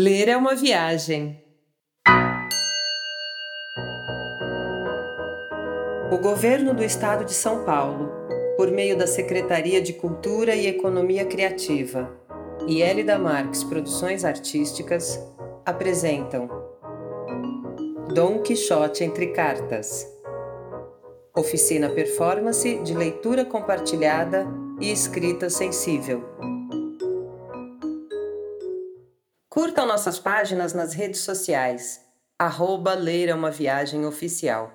Ler é uma viagem. O governo do estado de São Paulo, por meio da Secretaria de Cultura e Economia Criativa e Elida Marques Produções Artísticas, apresentam Dom Quixote entre Cartas. Oficina Performance de leitura compartilhada e escrita sensível. Curtam nossas páginas nas redes sociais. Arroba Ler é uma Viagem Oficial.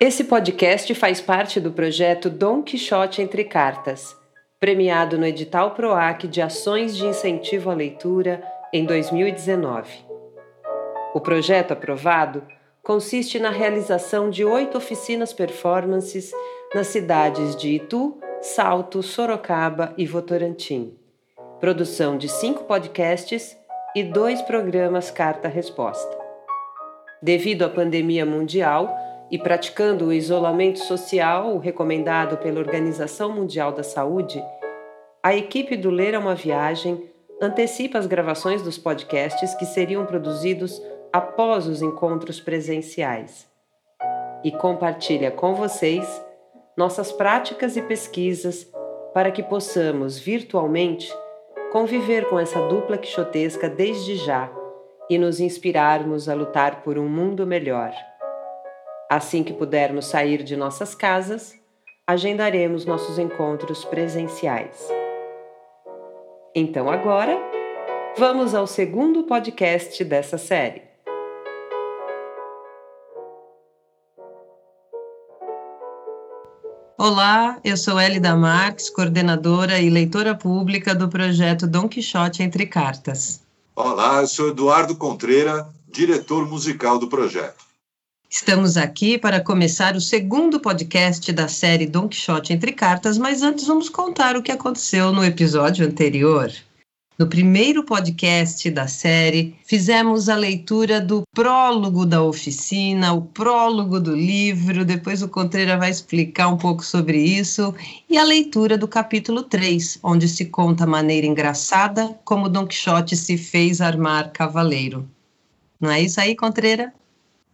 Esse podcast faz parte do projeto Dom Quixote Entre Cartas, premiado no edital PROAC de Ações de Incentivo à Leitura em 2019. O projeto aprovado consiste na realização de oito oficinas performances nas cidades de Itu, Salto, Sorocaba e Votorantim. Produção de cinco podcasts e dois programas carta-resposta. Devido à pandemia mundial e praticando o isolamento social recomendado pela Organização Mundial da Saúde, a equipe do Ler é uma Viagem antecipa as gravações dos podcasts que seriam produzidos após os encontros presenciais e compartilha com vocês nossas práticas e pesquisas para que possamos, virtualmente, conviver com essa dupla quixotesca desde já e nos inspirarmos a lutar por um mundo melhor. Assim que pudermos sair de nossas casas, agendaremos nossos encontros presenciais. Então agora, vamos ao segundo podcast dessa série. Olá, eu sou Elida Marques, coordenadora e leitora pública do projeto Dom Quixote Entre Cartas. Olá, eu sou Eduardo Contreira, diretor musical do projeto. Estamos aqui para começar o segundo podcast da série Dom Quixote Entre Cartas, mas antes vamos contar o que aconteceu no episódio anterior. No primeiro podcast da série, fizemos a leitura do prólogo da oficina, o prólogo do livro, depois o Contreira vai explicar um pouco sobre isso, e a leitura do capítulo 3, onde se conta a maneira engraçada como Don Quixote se fez armar cavaleiro. Não é isso aí, Contreira?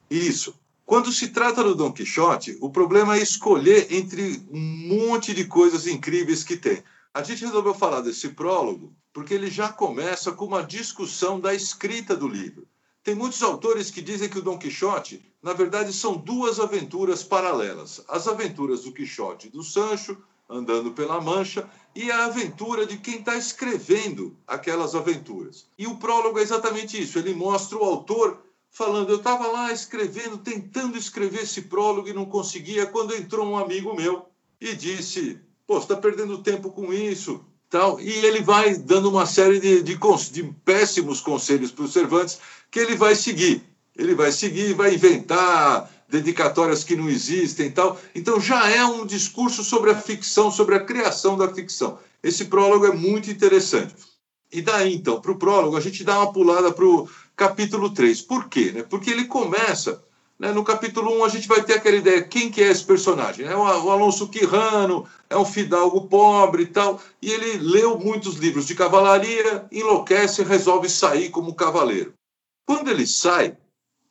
Isso. Quando se trata do Don Quixote, o problema é escolher entre um monte de coisas incríveis que tem. A gente resolveu falar desse prólogo porque ele já começa com uma discussão da escrita do livro. Tem muitos autores que dizem que o Dom Quixote, na verdade, são duas aventuras paralelas: as aventuras do Quixote e do Sancho, andando pela Mancha, e a aventura de quem está escrevendo aquelas aventuras. E o prólogo é exatamente isso: ele mostra o autor falando, eu estava lá escrevendo, tentando escrever esse prólogo e não conseguia, quando entrou um amigo meu e disse: Pô, você está perdendo tempo com isso, Tal, e ele vai dando uma série de, de, de péssimos conselhos para o Cervantes que ele vai seguir. Ele vai seguir, vai inventar dedicatórias que não existem tal. Então já é um discurso sobre a ficção, sobre a criação da ficção. Esse prólogo é muito interessante. E daí, então, para o prólogo, a gente dá uma pulada para o capítulo 3. Por quê? Né? Porque ele começa né? No capítulo 1, a gente vai ter aquela ideia: quem que é esse personagem? É o Alonso Quirrano, é um fidalgo pobre e tal. E ele leu muitos livros de cavalaria, enlouquece e resolve sair como cavaleiro. Quando ele sai,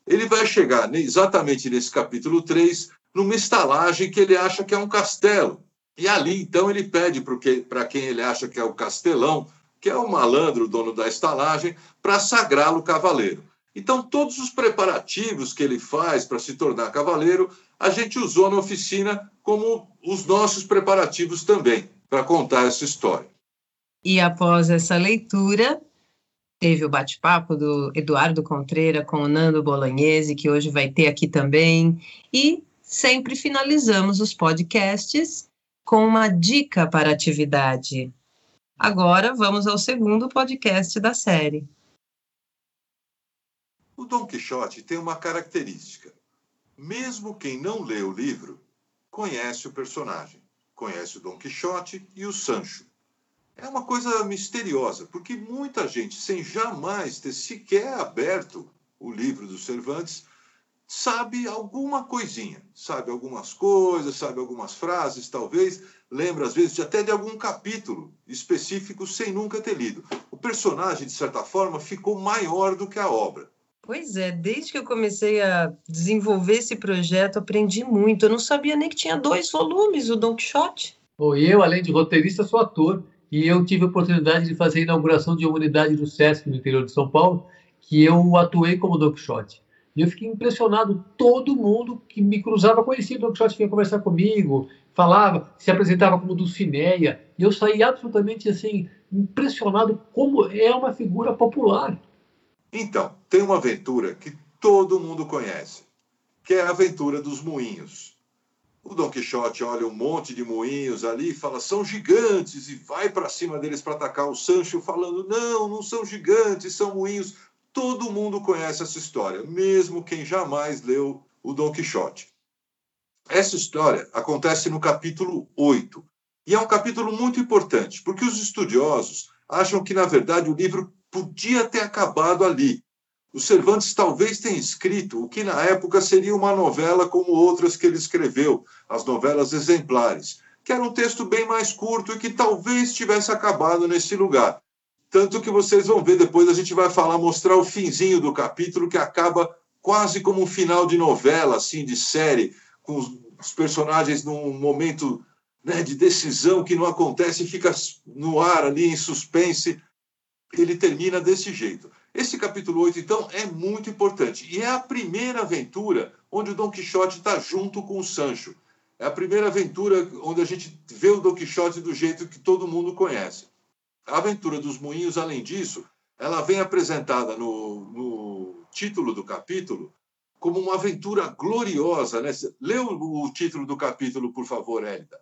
ele vai chegar exatamente nesse capítulo 3, numa estalagem que ele acha que é um castelo. E ali, então, ele pede para quem ele acha que é o castelão, que é o malandro, dono da estalagem, para sagrá-lo cavaleiro. Então, todos os preparativos que ele faz para se tornar cavaleiro, a gente usou na oficina como os nossos preparativos também, para contar essa história. E após essa leitura, teve o bate-papo do Eduardo Contreira com o Nando Bolognese, que hoje vai ter aqui também. E sempre finalizamos os podcasts com uma dica para atividade. Agora vamos ao segundo podcast da série. O Dom Quixote tem uma característica. Mesmo quem não lê o livro conhece o personagem, conhece o Dom Quixote e o Sancho. É uma coisa misteriosa, porque muita gente, sem jamais ter sequer aberto o livro do Cervantes, sabe alguma coisinha, sabe algumas coisas, sabe algumas frases, talvez, lembra às vezes até de algum capítulo específico sem nunca ter lido. O personagem, de certa forma, ficou maior do que a obra. Pois é, desde que eu comecei a desenvolver esse projeto, aprendi muito. Eu não sabia nem que tinha dois volumes, o Don Quixote. Bom, eu, além de roteirista, sou ator e eu tive a oportunidade de fazer a inauguração de uma unidade do SESC no interior de São Paulo, que eu atuei como Don Quixote. E eu fiquei impressionado, todo mundo que me cruzava conhecia o Don Quixote, vinha conversar comigo, falava, se apresentava como Dulcineia, e eu saí absolutamente assim, impressionado como é uma figura popular. Então, tem uma aventura que todo mundo conhece, que é a aventura dos moinhos. O Don Quixote olha um monte de moinhos ali e fala: são gigantes, e vai para cima deles para atacar o Sancho, falando: não, não são gigantes, são moinhos. Todo mundo conhece essa história, mesmo quem jamais leu o Dom Quixote. Essa história acontece no capítulo 8. E é um capítulo muito importante, porque os estudiosos acham que, na verdade, o livro podia ter acabado ali. O Cervantes talvez tenha escrito o que na época seria uma novela como outras que ele escreveu, as novelas exemplares, que era um texto bem mais curto e que talvez tivesse acabado nesse lugar. Tanto que vocês vão ver depois, a gente vai falar, mostrar o finzinho do capítulo, que acaba quase como um final de novela, assim, de série, com os, personagens num momento né, de decisão que não acontece e fica no ar ali, em suspense. Ele termina desse jeito. Esse capítulo 8, então, é muito importante. E é a primeira aventura onde o Dom Quixote está junto com o Sancho. É a primeira aventura onde a gente vê o Dom Quixote do jeito que todo mundo conhece. A Aventura dos Moinhos, além disso, ela vem apresentada no, no título do capítulo como uma aventura gloriosa. Né? Lê o, o título do capítulo, por favor, Hélida.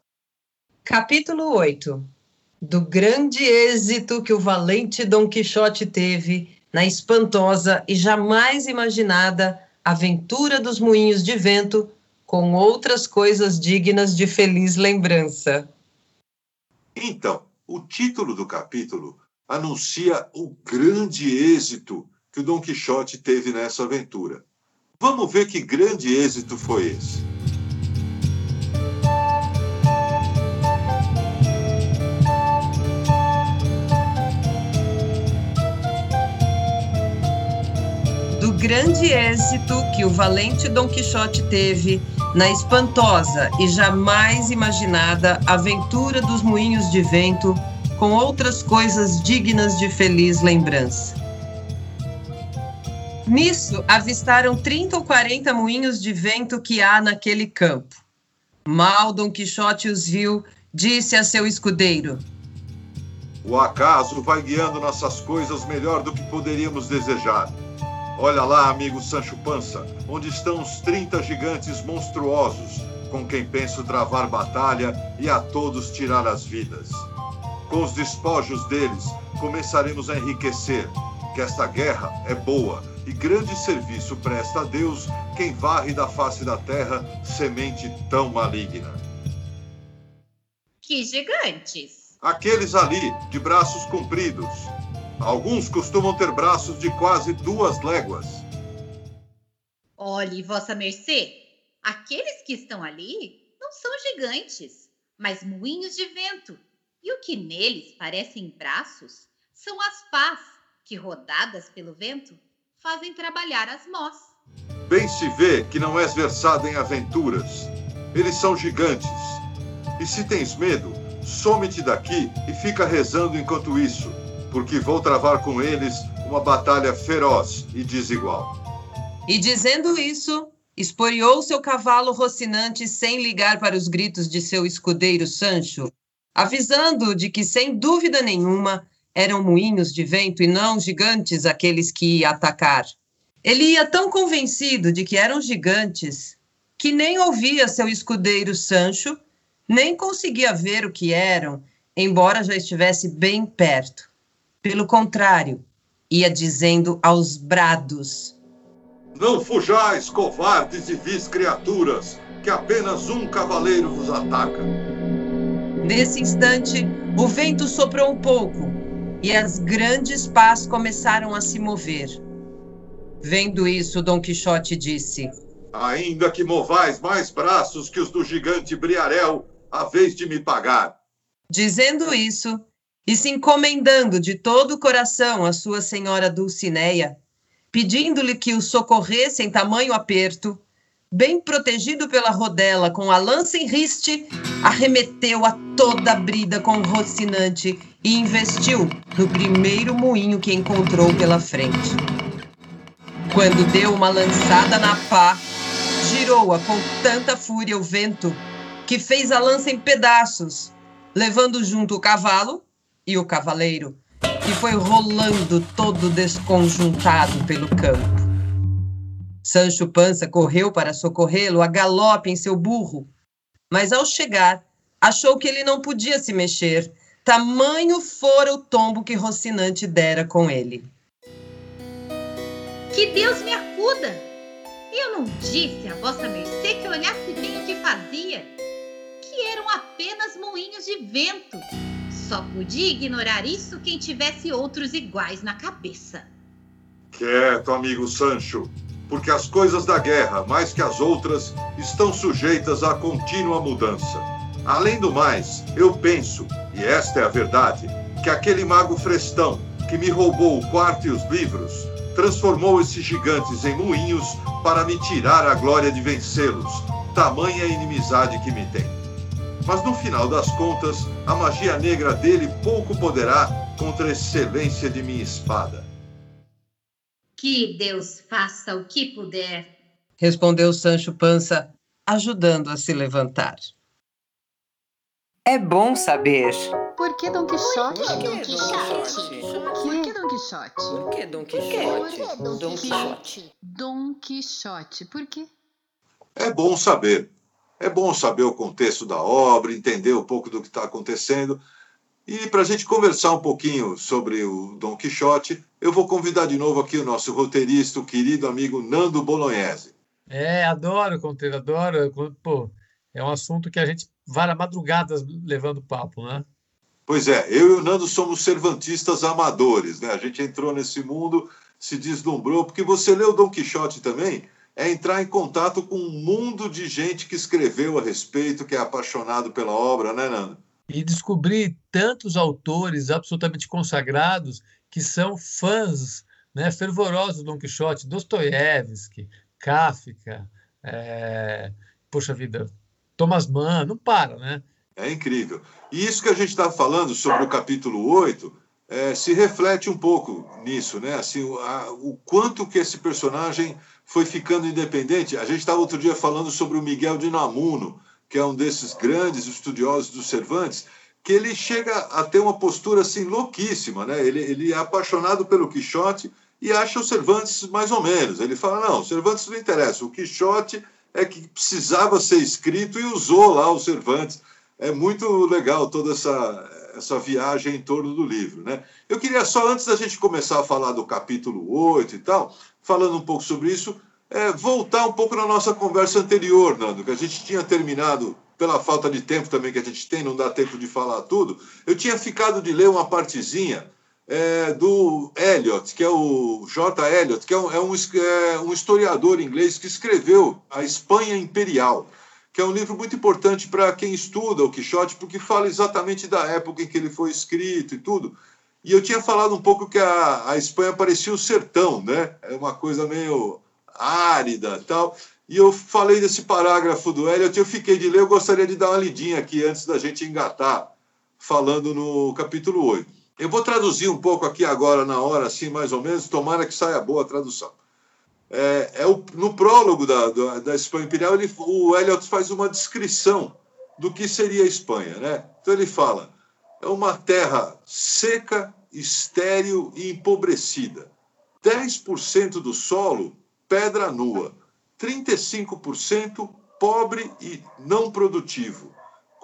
Capítulo 8 Do grande êxito que o valente Dom Quixote teve na espantosa e jamais imaginada aventura dos moinhos de vento, com outras coisas dignas de feliz lembrança. Então, o título do capítulo anuncia o grande êxito que o Dom Quixote teve nessa aventura. Vamos ver que grande êxito foi esse. Grande êxito que o valente Dom Quixote teve na espantosa e jamais imaginada aventura dos moinhos de vento, com outras coisas dignas de feliz lembrança. Nisso, avistaram 30 ou 40 moinhos de vento que há naquele campo. Mal Dom Quixote os viu, disse a seu escudeiro: O acaso vai guiando nossas coisas melhor do que poderíamos desejar. Olha lá, amigo Sancho Pança, onde estão os 30 gigantes monstruosos com quem penso travar batalha e a todos tirar as vidas. Com os despojos deles, começaremos a enriquecer, que esta guerra é boa e grande serviço presta a Deus quem varre da face da terra semente tão maligna. Que gigantes! Aqueles ali, de braços compridos, Alguns costumam ter braços de quase duas léguas. Olhe, Vossa Mercê, aqueles que estão ali não são gigantes, mas moinhos de vento. E o que neles parecem braços são as pás que, rodadas pelo vento, fazem trabalhar as mós. Bem se vê que não és versado em aventuras. Eles são gigantes. E se tens medo, some-te daqui e fica rezando enquanto isso porque vou travar com eles uma batalha feroz e desigual. E dizendo isso, esporeou seu cavalo rocinante sem ligar para os gritos de seu escudeiro Sancho, avisando de que, sem dúvida nenhuma, eram moinhos de vento e não gigantes aqueles que ia atacar. Ele ia tão convencido de que eram gigantes que nem ouvia seu escudeiro Sancho, nem conseguia ver o que eram, embora já estivesse bem perto. Pelo contrário, ia dizendo aos brados: Não fujais, covardes e vis criaturas, que apenas um cavaleiro vos ataca. Nesse instante, o vento soprou um pouco e as grandes pás começaram a se mover. Vendo isso, Dom Quixote disse: Ainda que movais mais braços que os do gigante Briarel, a vez de me pagar. Dizendo isso, e se encomendando de todo o coração à sua senhora Dulcineia, pedindo-lhe que o socorresse em tamanho aperto, bem protegido pela rodela com a lança em riste, arremeteu a toda a brida com Rocinante e investiu no primeiro moinho que encontrou pela frente. Quando deu uma lançada na pá, girou-a com tanta fúria o vento que fez a lança em pedaços, levando junto o cavalo e o cavaleiro, que foi rolando todo desconjuntado pelo campo. Sancho Panza correu para socorrê-lo a galope em seu burro, mas ao chegar, achou que ele não podia se mexer, tamanho fora o tombo que Rocinante dera com ele. Que Deus me acuda! Eu não disse a vossa mercê que olhasse bem o que fazia, que eram apenas moinhos de vento. Só podia ignorar isso quem tivesse outros iguais na cabeça. Quieto, amigo Sancho porque as coisas da guerra, mais que as outras, estão sujeitas a contínua mudança. Além do mais, eu penso, e esta é a verdade, que aquele mago Frestão, que me roubou o quarto e os livros, transformou esses gigantes em moinhos para me tirar a glória de vencê-los, tamanha inimizade que me tem. Mas no final das contas, a magia negra dele pouco poderá contra a excelência de minha espada. Que Deus faça o que puder, respondeu Sancho Panza, ajudando a se levantar. É bom saber. Por que Dom Quixote? Por que Dom Quixote? Por que Dom Quixote? Por que Dom Quixote? Dom Quixote. Dom Quixote. Por quê? É bom saber. É bom saber o contexto da obra, entender um pouco do que está acontecendo. E para a gente conversar um pouquinho sobre o Dom Quixote, eu vou convidar de novo aqui o nosso roteirista, o querido amigo Nando Bolognese. É, adoro, Conteiro, adoro. Pô, é um assunto que a gente vara madrugadas levando papo, né? Pois é, eu e o Nando somos servantistas amadores, né? A gente entrou nesse mundo, se deslumbrou, porque você leu Dom Quixote também, é entrar em contato com um mundo de gente que escreveu a respeito, que é apaixonado pela obra, né, Nando? E descobrir tantos autores absolutamente consagrados que são fãs né, fervorosos do Don Quixote, Dostoiévski, Kafka, é, poxa vida, Thomas Mann, não para, né? É incrível. E isso que a gente está falando sobre o capítulo 8 é, se reflete um pouco nisso, né? Assim, a, o quanto que esse personagem foi ficando independente. A gente estava outro dia falando sobre o Miguel de Namuno, que é um desses grandes estudiosos dos Cervantes, que ele chega a ter uma postura assim louquíssima, né? Ele, ele é apaixonado pelo Quixote e acha o Cervantes mais ou menos. Ele fala: não, o Cervantes não interessa, o Quixote é que precisava ser escrito e usou lá o Cervantes. É muito legal toda essa, essa viagem em torno do livro, né? Eu queria só, antes da gente começar a falar do capítulo 8 e tal, falando um pouco sobre isso, é, voltar um pouco na nossa conversa anterior, Nando, que a gente tinha terminado pela falta de tempo também que a gente tem, não dá tempo de falar tudo. Eu tinha ficado de ler uma partezinha é, do Eliot, que é o J. Eliot, que é um, é, um, é um, historiador inglês que escreveu A Espanha Imperial, que é um livro muito importante para quem estuda o Quixote, porque fala exatamente da época em que ele foi escrito e tudo. E eu tinha falado um pouco que a, a Espanha parecia o sertão, né? É uma coisa meio árida tal. E eu falei desse parágrafo do Eliot, eu fiquei de ler, eu gostaria de dar uma lidinha aqui antes da gente engatar, falando no capítulo 8. Eu vou traduzir um pouco aqui agora, na hora, assim, mais ou menos, tomara que saia boa a tradução. É, é o, no prólogo da, da, da Espanha Imperial, ele, o Eliot faz uma descrição do que seria a Espanha. Né? Então ele fala: é uma terra seca, estéril e empobrecida. 10% do solo, pedra nua 35% pobre e não produtivo,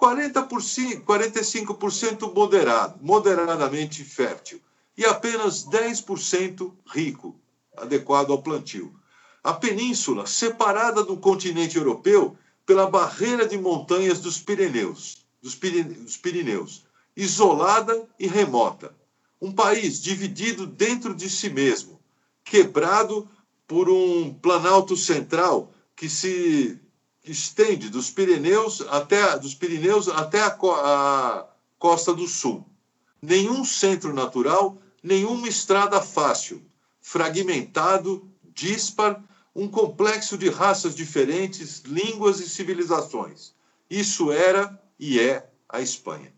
40%, 45% moderado, moderadamente fértil, e apenas 10% rico, adequado ao plantio. A península, separada do continente europeu pela barreira de montanhas dos Pirineus, dos Pirineus, isolada e remota. Um país dividido dentro de si mesmo, quebrado por um planalto central que se estende dos Pirineus até, dos Pirineus até a, a Costa do Sul. Nenhum centro natural, nenhuma estrada fácil, fragmentado, dispar, um complexo de raças diferentes, línguas e civilizações. Isso era e é a Espanha.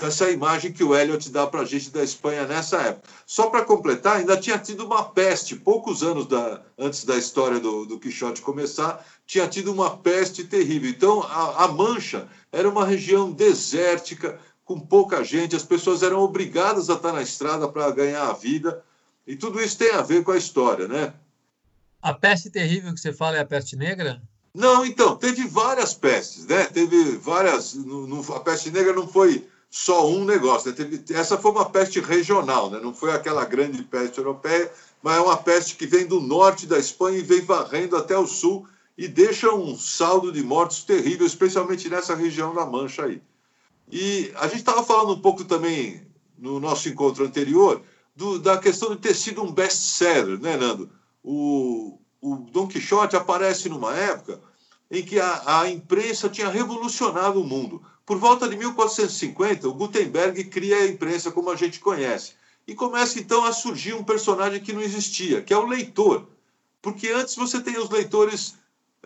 Essa é a imagem que o Eliot dá para a gente da Espanha nessa época. Só para completar, ainda tinha tido uma peste, poucos anos da, antes da história do, do Quixote começar, tinha tido uma peste terrível. Então, a, a Mancha era uma região desértica, com pouca gente, as pessoas eram obrigadas a estar na estrada para ganhar a vida, e tudo isso tem a ver com a história, né? A peste terrível que você fala é a peste negra? Não, então, teve várias pestes, né? Teve várias. A peste negra não foi só um negócio. Né? Teve, essa foi uma peste regional, né? não foi aquela grande peste europeia, mas é uma peste que vem do norte da Espanha e vem varrendo até o sul e deixa um saldo de mortos terrível, especialmente nessa região da Mancha aí. E a gente estava falando um pouco também no nosso encontro anterior do, da questão de ter sido um best-seller, né, Nando? O, o Dom Quixote aparece numa época em que a, a imprensa tinha revolucionado o mundo. Por volta de 1450, o Gutenberg cria a imprensa como a gente conhece. E começa então a surgir um personagem que não existia, que é o leitor. Porque antes você tem os leitores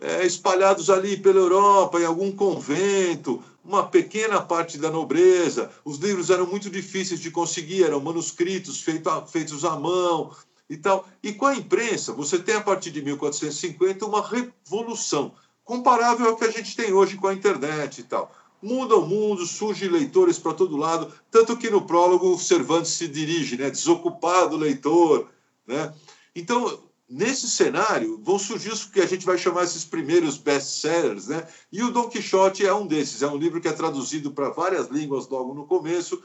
é, espalhados ali pela Europa, em algum convento, uma pequena parte da nobreza. Os livros eram muito difíceis de conseguir, eram manuscritos feito a, feitos à mão e tal. E com a imprensa, você tem a partir de 1450 uma revolução comparável ao que a gente tem hoje com a internet e tal muda o mundo, surgem leitores para todo lado, tanto que no prólogo o Cervantes se dirige, né, desocupado leitor, né? Então, nesse cenário, vão surgir os que a gente vai chamar esses primeiros best-sellers, né? E o Dom Quixote é um desses, é um livro que é traduzido para várias línguas logo no começo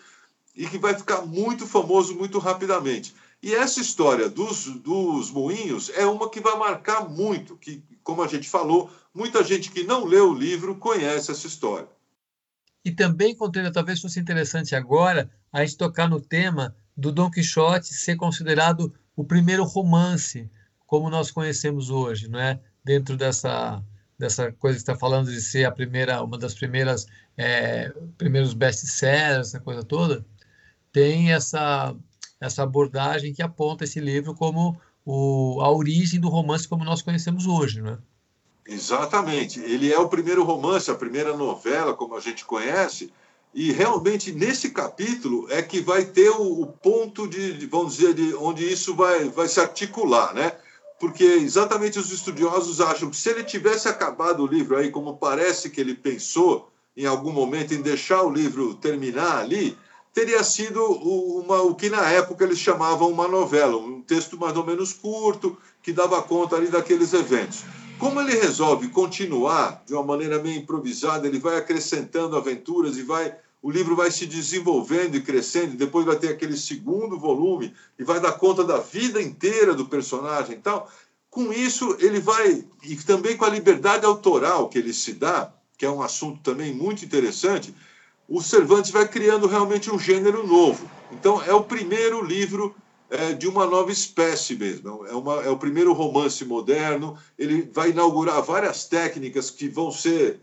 e que vai ficar muito famoso muito rapidamente. E essa história dos, dos moinhos é uma que vai marcar muito, que, como a gente falou, muita gente que não leu o livro conhece essa história. E também, Contreira, talvez fosse interessante agora a gente tocar no tema do Dom Quixote ser considerado o primeiro romance, como nós conhecemos hoje, não é? Dentro dessa dessa coisa que está falando de ser a primeira, uma das primeiras é, primeiros best-sellers, essa coisa toda, tem essa essa abordagem que aponta esse livro como o, a origem do romance como nós conhecemos hoje, não é? Exatamente. Ele é o primeiro romance, a primeira novela, como a gente conhece, e realmente nesse capítulo é que vai ter o, o ponto de, vamos dizer, de onde isso vai, vai se articular, né? Porque exatamente os estudiosos acham que se ele tivesse acabado o livro aí, como parece que ele pensou em algum momento em deixar o livro terminar ali, teria sido uma, o que na época eles chamavam uma novela, um texto mais ou menos curto, que dava conta ali daqueles eventos. Como ele resolve continuar de uma maneira meio improvisada, ele vai acrescentando aventuras e vai o livro vai se desenvolvendo e crescendo, depois vai ter aquele segundo volume e vai dar conta da vida inteira do personagem e tal. Com isso, ele vai, e também com a liberdade autoral que ele se dá, que é um assunto também muito interessante, o Cervantes vai criando realmente um gênero novo. Então, é o primeiro livro é, de uma nova espécie mesmo. É, uma, é o primeiro romance moderno. Ele vai inaugurar várias técnicas que vão ser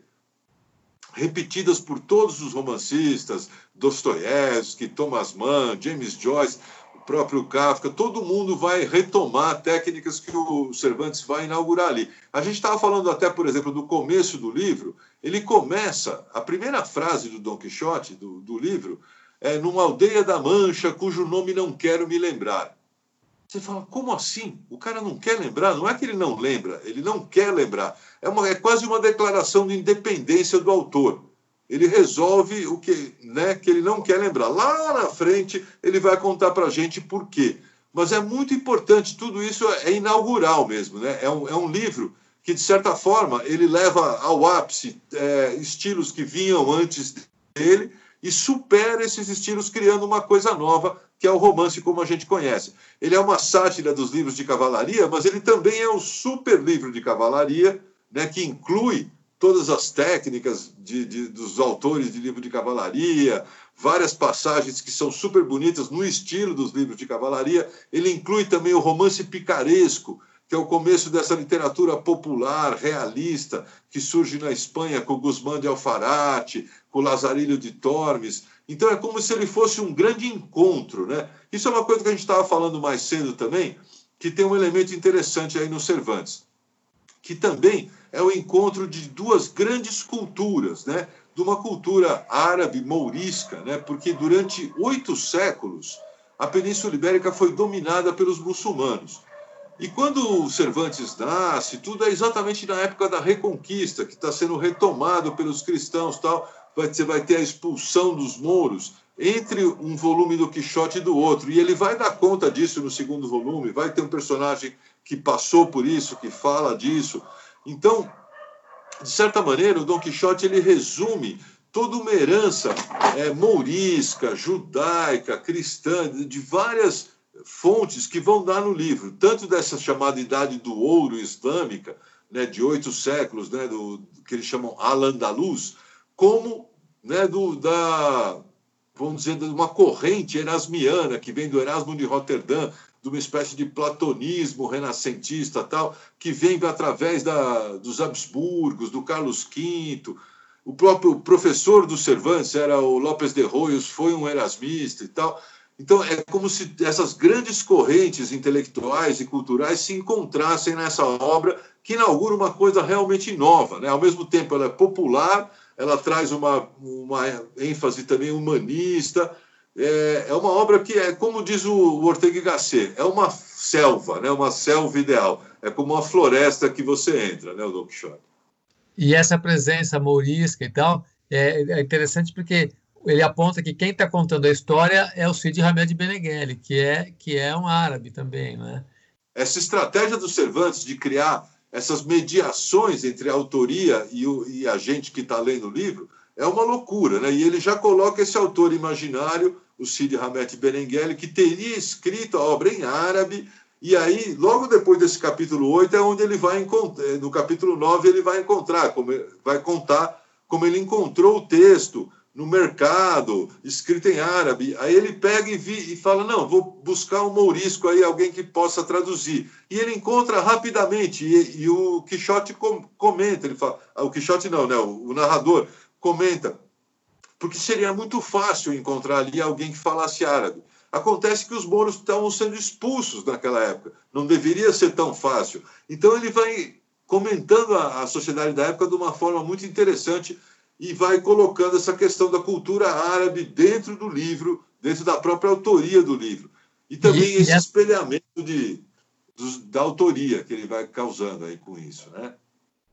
repetidas por todos os romancistas, Dostoiévski, Thomas Mann, James Joyce, o próprio Kafka, todo mundo vai retomar técnicas que o Cervantes vai inaugurar ali. A gente estava falando até, por exemplo, do começo do livro, ele começa, a primeira frase do Dom Quixote, do, do livro, é, numa aldeia da Mancha, cujo nome não quero me lembrar. Você fala, como assim? O cara não quer lembrar? Não é que ele não lembra, ele não quer lembrar. É, uma, é quase uma declaração de independência do autor. Ele resolve o que, né, que ele não quer lembrar. Lá na frente, ele vai contar para a gente por quê. Mas é muito importante, tudo isso é inaugural mesmo. Né? É, um, é um livro que, de certa forma, ele leva ao ápice é, estilos que vinham antes dele e supera esses estilos, criando uma coisa nova, que é o romance como a gente conhece. Ele é uma sátira dos livros de cavalaria, mas ele também é um super livro de cavalaria, né, que inclui todas as técnicas de, de, dos autores de livro de cavalaria, várias passagens que são super bonitas no estilo dos livros de cavalaria. Ele inclui também o romance picaresco, que é o começo dessa literatura popular, realista, que surge na Espanha com Guzmán de Alfarate, com Lazarilho de Tormes. Então é como se ele fosse um grande encontro. Né? Isso é uma coisa que a gente estava falando mais cedo também, que tem um elemento interessante aí no Cervantes, que também é o encontro de duas grandes culturas, né? de uma cultura árabe mourisca, né? porque durante oito séculos a Península Ibérica foi dominada pelos muçulmanos. E quando o Cervantes nasce, tudo é exatamente na época da Reconquista, que está sendo retomado pelos cristãos, tal. Você vai ter a expulsão dos mouros entre um volume do Quixote e do outro. E ele vai dar conta disso no segundo volume. Vai ter um personagem que passou por isso, que fala disso. Então, de certa maneira, o Dom Quixote ele resume toda uma herança é, mourisca, judaica, cristã, de várias fontes que vão dar no livro, tanto dessa chamada Idade do Ouro Islâmica, né, de oito séculos, né, do, que eles chamam Al-Andalus, como né, do, da, vamos dizer, de uma corrente erasmiana que vem do Erasmo de Roterdã, de uma espécie de platonismo renascentista tal, que vem através da, dos Habsburgos, do Carlos V. O próprio professor do Cervantes era o Lopes de Royos, foi um erasmista e tal. Então, é como se essas grandes correntes intelectuais e culturais se encontrassem nessa obra que inaugura uma coisa realmente nova. Né? Ao mesmo tempo, ela é popular, ela traz uma, uma ênfase também humanista. É, é uma obra que, é, como diz o Ortega y Gasset, é uma selva, né? uma selva ideal. É como uma floresta que você entra, né, o Don Quixote. E essa presença mourisca e tal é, é interessante porque ele aponta que quem está contando a história é o Cid Hamed Benengeli, que é, que é um árabe também. Né? Essa estratégia do Cervantes de criar essas mediações entre a autoria e, o, e a gente que está lendo o livro é uma loucura. Né? E ele já coloca esse autor imaginário, o Cid Hamed Benengeli, que teria escrito a obra em árabe, e aí, logo depois desse capítulo 8, é onde ele vai encontrar, no capítulo 9, ele vai encontrar, como, vai contar como ele encontrou o texto, no mercado, escrito em árabe. Aí ele pega e, vi, e fala: Não, vou buscar um mourisco aí, alguém que possa traduzir. E ele encontra rapidamente, e, e o Quixote com, comenta: ele fala, ah, o Quixote não, né? O, o, narrador comenta, porque seria muito fácil encontrar ali alguém que falasse árabe. Acontece que os mouros estavam sendo expulsos naquela época, não deveria ser tão fácil. Então ele vai comentando a, a sociedade da época de uma forma muito interessante e vai colocando essa questão da cultura árabe dentro do livro, dentro da própria autoria do livro. E também e, esse e espelhamento de, dos, da autoria que ele vai causando aí com isso. Né?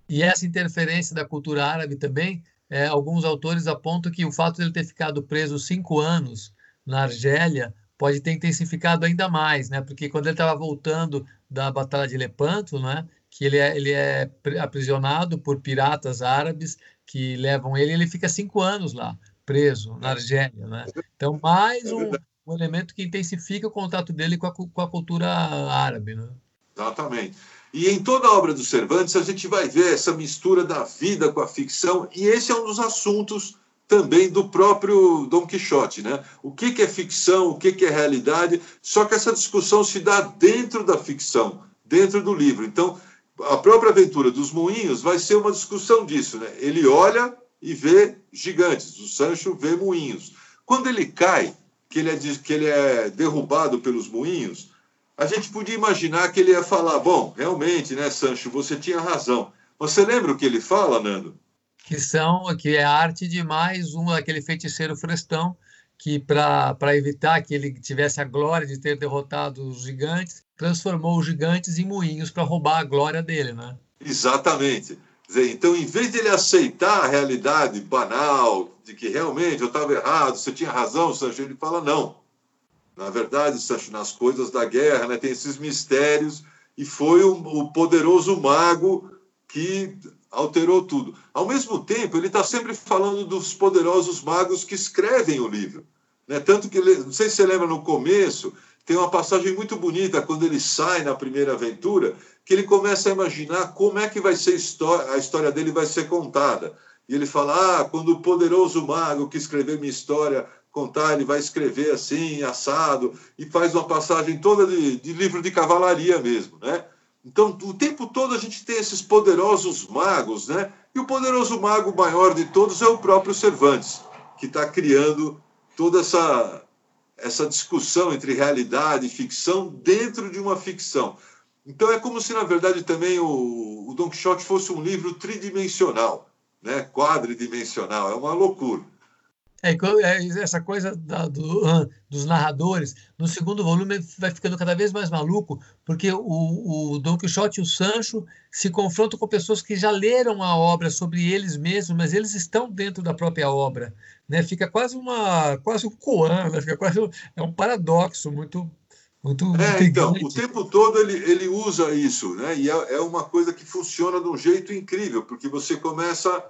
E essa interferência da cultura árabe também, é, alguns autores apontam que o fato de ele ter ficado preso cinco anos na Argélia pode ter intensificado ainda mais, né? Porque quando ele estava voltando da Batalha de Lepanto, né? Que ele é, ele é aprisionado por piratas árabes que levam ele, ele fica cinco anos lá, preso, na Argélia. Né? Então, mais um, um elemento que intensifica o contato dele com a, com a cultura árabe. Né? Exatamente. E em toda a obra do Cervantes, a gente vai ver essa mistura da vida com a ficção, e esse é um dos assuntos também do próprio Dom Quixote, né? O que, que é ficção, o que, que é realidade, só que essa discussão se dá dentro da ficção, dentro do livro. Então, a própria aventura dos moinhos vai ser uma discussão disso. Né? Ele olha e vê gigantes, o Sancho vê moinhos. Quando ele cai, que ele é, que ele é derrubado pelos moinhos, a gente podia imaginar que ele ia falar: Bom, realmente, né, Sancho, você tinha razão. Você lembra o que ele fala, Nando? Que são, que é arte de mais um, aquele feiticeiro frestão, que para evitar que ele tivesse a glória de ter derrotado os gigantes, transformou os gigantes em moinhos para roubar a glória dele, né? Exatamente. Então, em vez de ele aceitar a realidade banal, de que realmente eu estava errado, você tinha razão, Sancho, ele fala não. Na verdade, Sancho, nas coisas da guerra, né, tem esses mistérios, e foi o, o poderoso mago que alterou tudo. Ao mesmo tempo, ele está sempre falando dos poderosos magos que escrevem o livro. Né? Tanto que, não sei se você lembra no começo, tem uma passagem muito bonita quando ele sai na primeira aventura, que ele começa a imaginar como é que vai ser a história dele vai ser contada. E ele fala: "Ah, quando o poderoso mago que escreveu minha história contar, ele vai escrever assim, assado", e faz uma passagem toda de, de livro de cavalaria mesmo, né? Então, o tempo todo a gente tem esses poderosos magos, né? E o poderoso mago maior de todos é o próprio Cervantes, que está criando toda essa, essa discussão entre realidade e ficção dentro de uma ficção. Então, é como se, na verdade, também o, o Don Quixote fosse um livro tridimensional, né? quadridimensional. É uma loucura. É, é, essa coisa da, do, dos narradores, no segundo volume vai ficando cada vez mais maluco, porque o, o Don Quixote e o Sancho se confrontam com pessoas que já leram a obra sobre eles mesmos, mas eles estão dentro da própria obra. Né? Fica quase uma quase um koan, né? Fica quase um, é um paradoxo muito muito é, então, o tempo todo ele, ele usa isso, né? E é, é uma coisa que funciona de um jeito incrível, porque você começa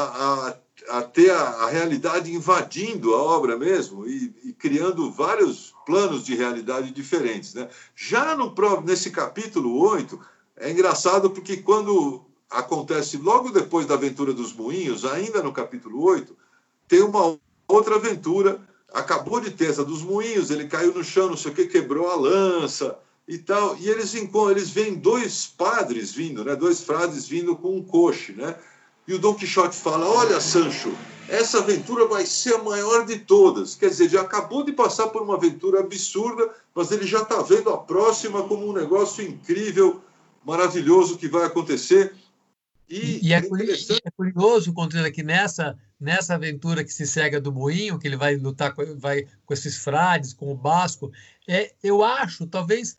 a, a a ter a, a, realidade invadindo a obra mesmo e, e, criando vários planos de realidade diferentes. Né? Já no nesse capítulo 8, é engraçado porque quando acontece logo depois da aventura dos moinhos, ainda no capítulo 8, tem uma outra aventura. Acabou de ter essa dos moinhos, ele caiu no chão, não sei o que, quebrou a lança e tal. E eles, eles veem dois padres vindo, né? dois frades vindo com um coche, né? E o Dom Quixote fala: Olha, Sancho, essa aventura vai ser a maior de todas. Quer dizer, já acabou de passar por uma aventura absurda, mas ele já está vendo a próxima como um negócio incrível, maravilhoso que vai acontecer. E, e é, é, é, curioso, Contreira, que nessa, nessa aventura que se segue do Moinho, que ele vai lutar com, vai, com esses frades, com o Basco, é, eu acho, talvez,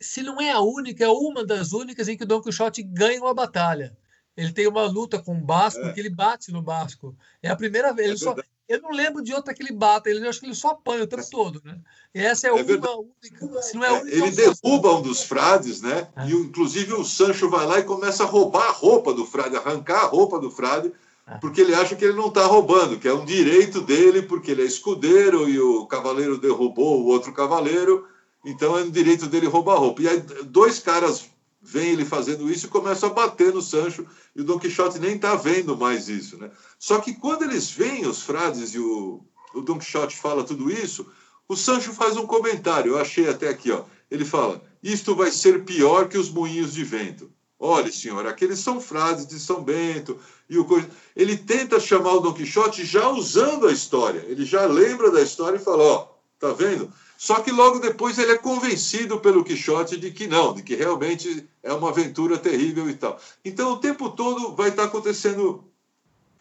se não é a única, é uma das únicas em que o Dom Quixote ganha uma batalha ele tem uma luta com o Basco é. que ele bate no Basco. É a primeira vez. É só, eu não lembro de outra que ele bata. Ele, eu acho que ele só apanha o tempo é. todo. Né? E essa é, é uma única. Se não é, a única ele derruba um dos frades, né? E inclusive o Sancho vai lá e começa a roubar a roupa do frade, arrancar a roupa do frade, porque ele acha que ele não está roubando, que é um direito dele, porque ele é escudeiro e o cavaleiro derrubou o outro cavaleiro. Então é um direito dele roubar a roupa. E aí dois caras vem ele fazendo isso e começa a bater no Sancho, e o Don Quixote nem está vendo mais isso. Né? Só que quando eles veem os frades e o, o Don Quixote fala tudo isso, o Sancho faz um comentário, eu achei até aqui, ó. ele fala, isto vai ser pior que os moinhos de vento. Olha, senhor, aqueles são frases de São Bento. e o Ele tenta chamar o Don Quixote já usando a história. Ele já lembra da história e fala: Ó, tá vendo? Só que logo depois ele é convencido pelo Quixote de que não, de que realmente é uma aventura terrível e tal. Então, o tempo todo vai estar acontecendo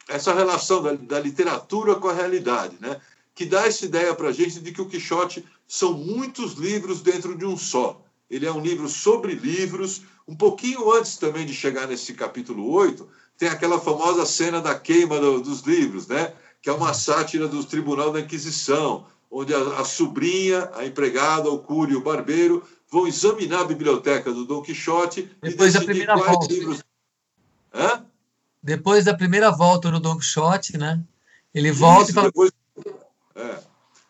essa relação da, da literatura com a realidade, né? que dá essa ideia para a gente de que o Quixote são muitos livros dentro de um só. Ele é um livro sobre livros. Um pouquinho antes também de chegar nesse capítulo 8, tem aquela famosa cena da queima do, dos livros, né? que é uma sátira do Tribunal da Inquisição, onde a, a sobrinha, a empregada, o cúrio e o barbeiro vão examinar a biblioteca do Dom Quixote Depois e decidir quais volta. livros. Hã? Depois da primeira volta do Dom Quixote, né? Ele volta Isso, e fala. Depois, é,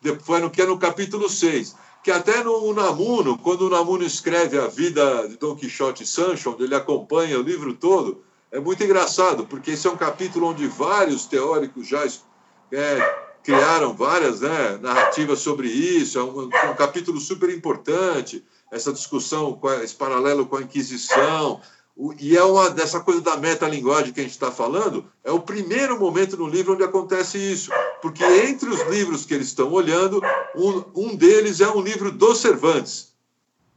depois que é no capítulo 6. Que até no Unamuno, quando o Unamuno escreve a vida de Dom Quixote e Sancho, onde ele acompanha o livro todo, é muito engraçado, porque esse é um capítulo onde vários teóricos já é, criaram várias né, narrativas sobre isso, é um, um, capítulo super importante, essa discussão, esse paralelo com a Inquisição, e é uma dessa coisa da metalinguagem que a gente está falando, é o primeiro momento no livro onde acontece isso, porque entre os livros que eles estão olhando, um, um deles é um livro do Cervantes.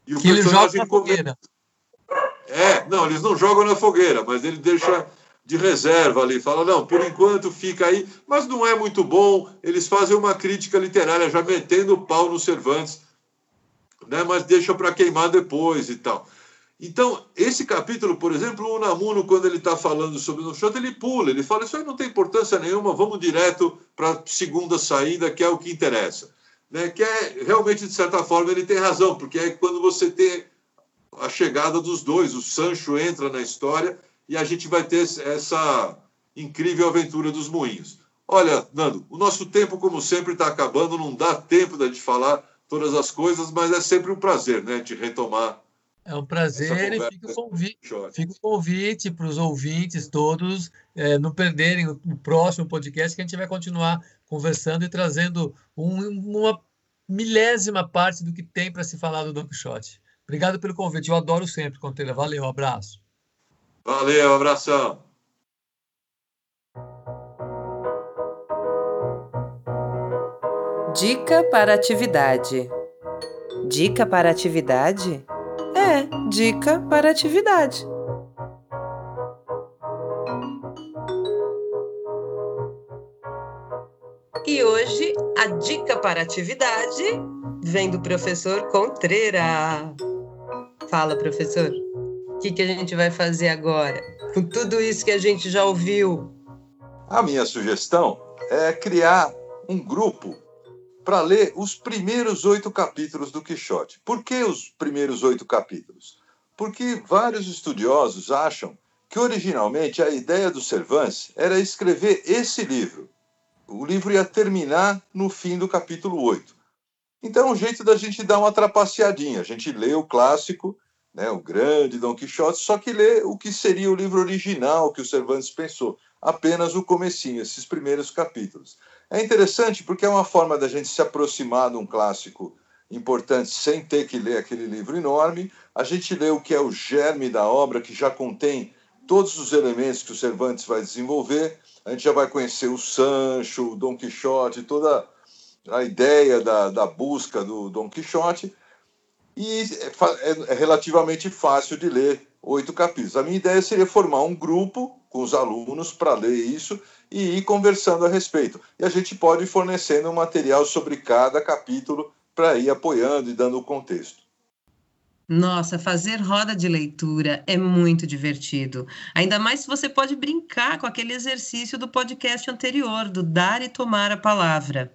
E o que eles jogam na fogueira. É, não, eles não jogam na fogueira, mas ele deixa de reserva ali, fala, não, por enquanto fica aí, mas não é muito bom. Eles fazem uma crítica literária já metendo o pau no Cervantes, né, mas deixa para queimar depois e tal. Então, esse capítulo, por exemplo, o Unamuno, quando ele está falando sobre o Quixote, ele pula, ele fala, isso aí não tem importância nenhuma, vamos direto para a segunda saída, que é o que interessa. Né? Que é, realmente, de certa forma, ele tem razão, porque é quando você tem a chegada dos dois, o Sancho entra na história e a gente vai ter essa incrível aventura dos moinhos. Olha, Nando, o nosso tempo, como sempre, está acabando, não dá tempo da gente falar todas as coisas, mas é sempre um prazer, né, de retomar. É um prazer e fica o convite, fica o convite para os ouvintes todos é, não perderem o, o, próximo podcast que a gente vai continuar conversando e trazendo um, uma milésima parte do que tem para se falar do Don Quixote. Obrigado pelo convite. Eu adoro sempre, Conteira. Valeu, abraço. Valeu, abração. Dica para atividade. Dica para atividade? É, dica para atividade. E hoje a dica para atividade vem do professor Contreira. Fala, professor. Que, que a gente vai fazer agora? Com tudo isso que a gente já ouviu. A minha sugestão é criar um grupo para ler os primeiros oito capítulos do Quixote. Por que os primeiros oito capítulos? Porque vários estudiosos acham que originalmente a ideia do Cervantes era escrever esse livro. O livro ia terminar no fim do capítulo 8. Então é um jeito da gente dar uma trapaceadinha. A gente lê o clássico, né, o grande Dom Quixote, só que lê o que seria o livro original que o Cervantes pensou, apenas o comecinho, esses primeiros capítulos. É interessante porque é uma forma da gente se aproximar de um clássico importante sem ter que ler aquele livro enorme. A gente lê o que é o germe da obra, que já contém todos os elementos que o Cervantes vai desenvolver. A gente já vai conhecer o Sancho, o Dom Quixote, toda a ideia da, da busca do Dom Quixote. E é, é relativamente fácil de ler oito capítulos. A minha ideia seria formar um grupo com os alunos para ler isso e ir conversando a respeito. E a gente pode ir fornecendo um material sobre cada capítulo para ir apoiando e dando o contexto. Nossa, fazer roda de leitura é muito divertido. Ainda mais se você pode brincar com aquele exercício do podcast anterior, do dar e tomar a palavra.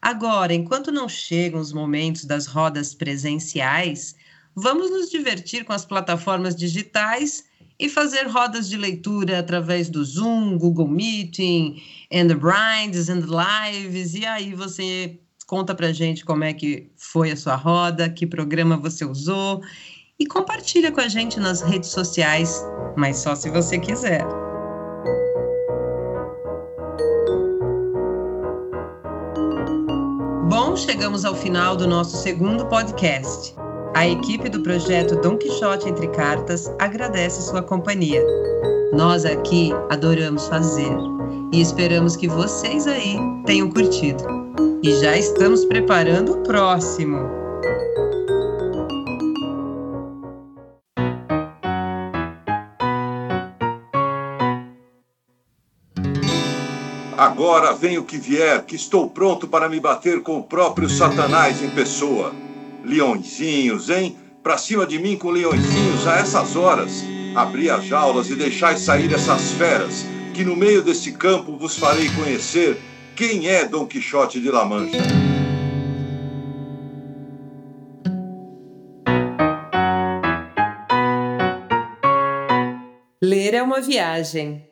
Agora, enquanto não chegam os momentos das rodas presenciais, vamos nos divertir com as plataformas digitais e fazer rodas de leitura através do Zoom, Google Meeting, and the Brinds, and Lives, e aí você conta pra gente como é que foi a sua roda, que programa você usou, e compartilha com a gente nas redes sociais, mas só se você quiser. Bom, chegamos ao final do nosso segundo podcast. A equipe do projeto Dom Quixote Entre Cartas agradece sua companhia. Nós aqui adoramos fazer e esperamos que vocês aí tenham curtido. E já estamos preparando o próximo. Agora vem o que vier, que estou pronto para me bater com o próprio Satanás em pessoa. Leõezinhos, hein? Pra cima de mim com leõezinhos a essas horas. Abri as jaulas e deixai sair essas feras, que no meio desse campo vos farei conhecer quem é Dom Quixote de La Mancha. Ler é uma viagem.